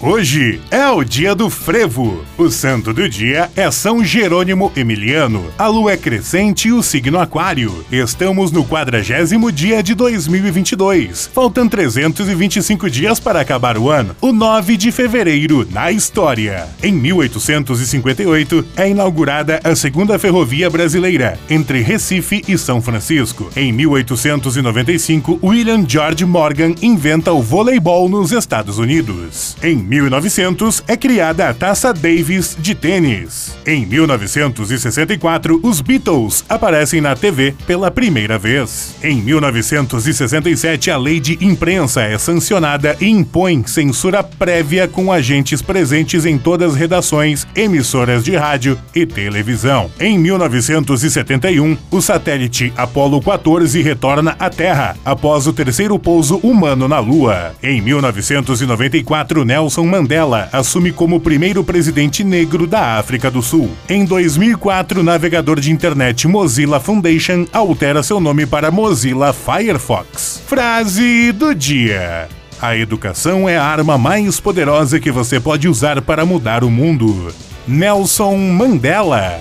Hoje é o dia do frevo. O santo do dia é São Jerônimo Emiliano. A lua é crescente e o signo aquário. Estamos no quadragésimo dia de 2022. Faltam 325 dias para acabar o ano. O 9 de fevereiro na história. Em 1858 é inaugurada a segunda ferrovia brasileira entre Recife e São Francisco. Em 1895, William George Morgan inventa o voleibol nos Estados Unidos. Em 1900 é criada a Taça Davis de tênis. Em 1964, os Beatles aparecem na TV pela primeira vez. Em 1967, a lei de imprensa é sancionada e impõe censura prévia com agentes presentes em todas as redações, emissoras de rádio e televisão. Em 1971, o satélite Apollo 14 retorna à Terra após o terceiro pouso humano na Lua. Em 1994, Nelson Nelson Mandela assume como primeiro presidente negro da África do Sul. Em 2004, o navegador de internet Mozilla Foundation altera seu nome para Mozilla Firefox. Frase do dia. A educação é a arma mais poderosa que você pode usar para mudar o mundo. Nelson Mandela